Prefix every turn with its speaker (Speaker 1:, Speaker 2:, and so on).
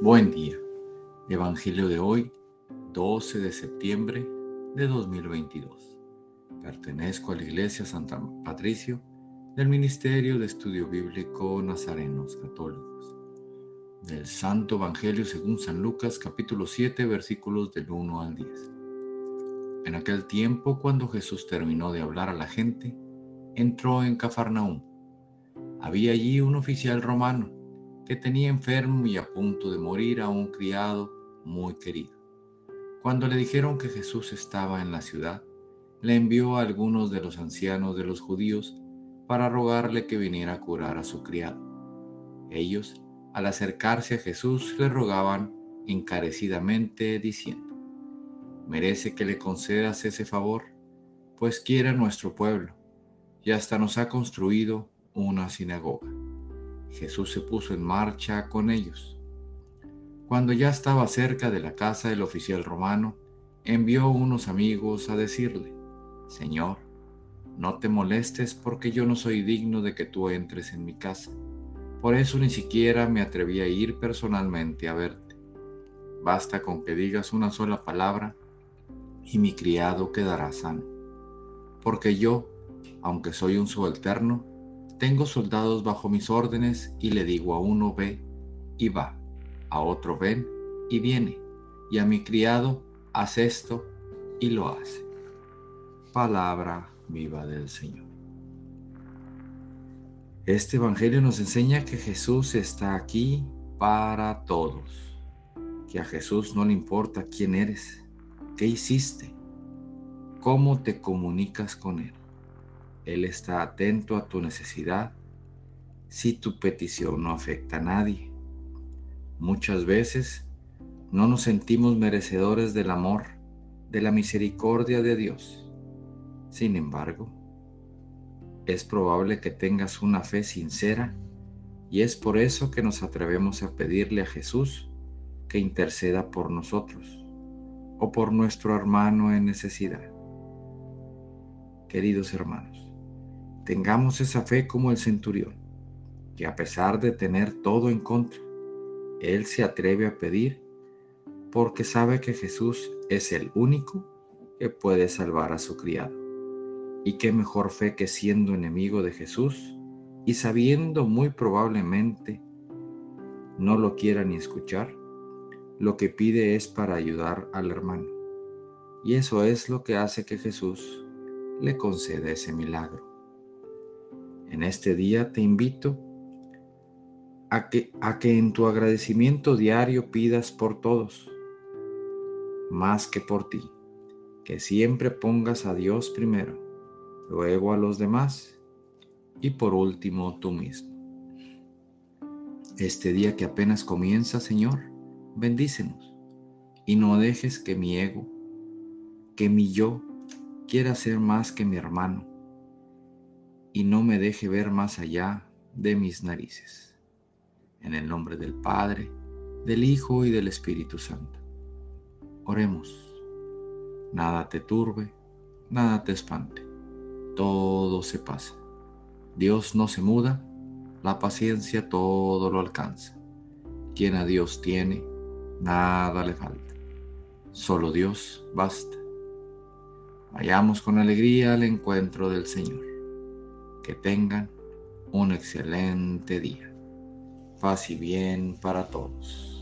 Speaker 1: Buen día. Evangelio de hoy, 12 de septiembre de 2022. Pertenezco a la Iglesia Santa Patricio del Ministerio de Estudio Bíblico Nazarenos Católicos. Del Santo Evangelio según San Lucas capítulo 7 versículos del 1 al 10. En aquel tiempo, cuando Jesús terminó de hablar a la gente, entró en Cafarnaúm. Había allí un oficial romano que tenía enfermo y a punto de morir a un criado muy querido. Cuando le dijeron que Jesús estaba en la ciudad, le envió a algunos de los ancianos de los judíos para rogarle que viniera a curar a su criado. Ellos, al acercarse a Jesús, le rogaban encarecidamente diciendo, merece que le concedas ese favor, pues quiere nuestro pueblo, y hasta nos ha construido una sinagoga. Jesús se puso en marcha con ellos. Cuando ya estaba cerca de la casa del oficial romano, envió unos amigos a decirle, Señor, no te molestes porque yo no soy digno de que tú entres en mi casa. Por eso ni siquiera me atreví a ir personalmente a verte. Basta con que digas una sola palabra y mi criado quedará sano. Porque yo, aunque soy un subalterno, tengo soldados bajo mis órdenes y le digo a uno ve y va, a otro ven y viene, y a mi criado haz esto y lo hace. Palabra viva del Señor. Este Evangelio nos enseña que Jesús está aquí para todos, que a Jesús no le importa quién eres, qué hiciste, cómo te comunicas con Él. Él está atento a tu necesidad si tu petición no afecta a nadie. Muchas veces no nos sentimos merecedores del amor, de la misericordia de Dios. Sin embargo, es probable que tengas una fe sincera y es por eso que nos atrevemos a pedirle a Jesús que interceda por nosotros o por nuestro hermano en necesidad. Queridos hermanos, tengamos esa fe como el centurión, que a pesar de tener todo en contra, él se atreve a pedir porque sabe que Jesús es el único que puede salvar a su criado. Y qué mejor fe que siendo enemigo de Jesús y sabiendo muy probablemente no lo quiera ni escuchar, lo que pide es para ayudar al hermano. Y eso es lo que hace que Jesús le conceda ese milagro. En este día te invito a que, a que en tu agradecimiento diario pidas por todos, más que por ti, que siempre pongas a Dios primero, luego a los demás y por último tú mismo. Este día que apenas comienza, Señor, bendícenos y no dejes que mi ego, que mi yo, quiera ser más que mi hermano y no me deje ver más allá de mis narices. En el nombre del Padre, del Hijo y del Espíritu Santo. Oremos. Nada te turbe, nada te espante. Todo se pasa. Dios no se muda, la paciencia todo lo alcanza. Quien a Dios tiene, nada le falta. Solo Dios basta. Vayamos con alegría al encuentro del Señor. Que tengan un excelente día. Paz y bien para todos.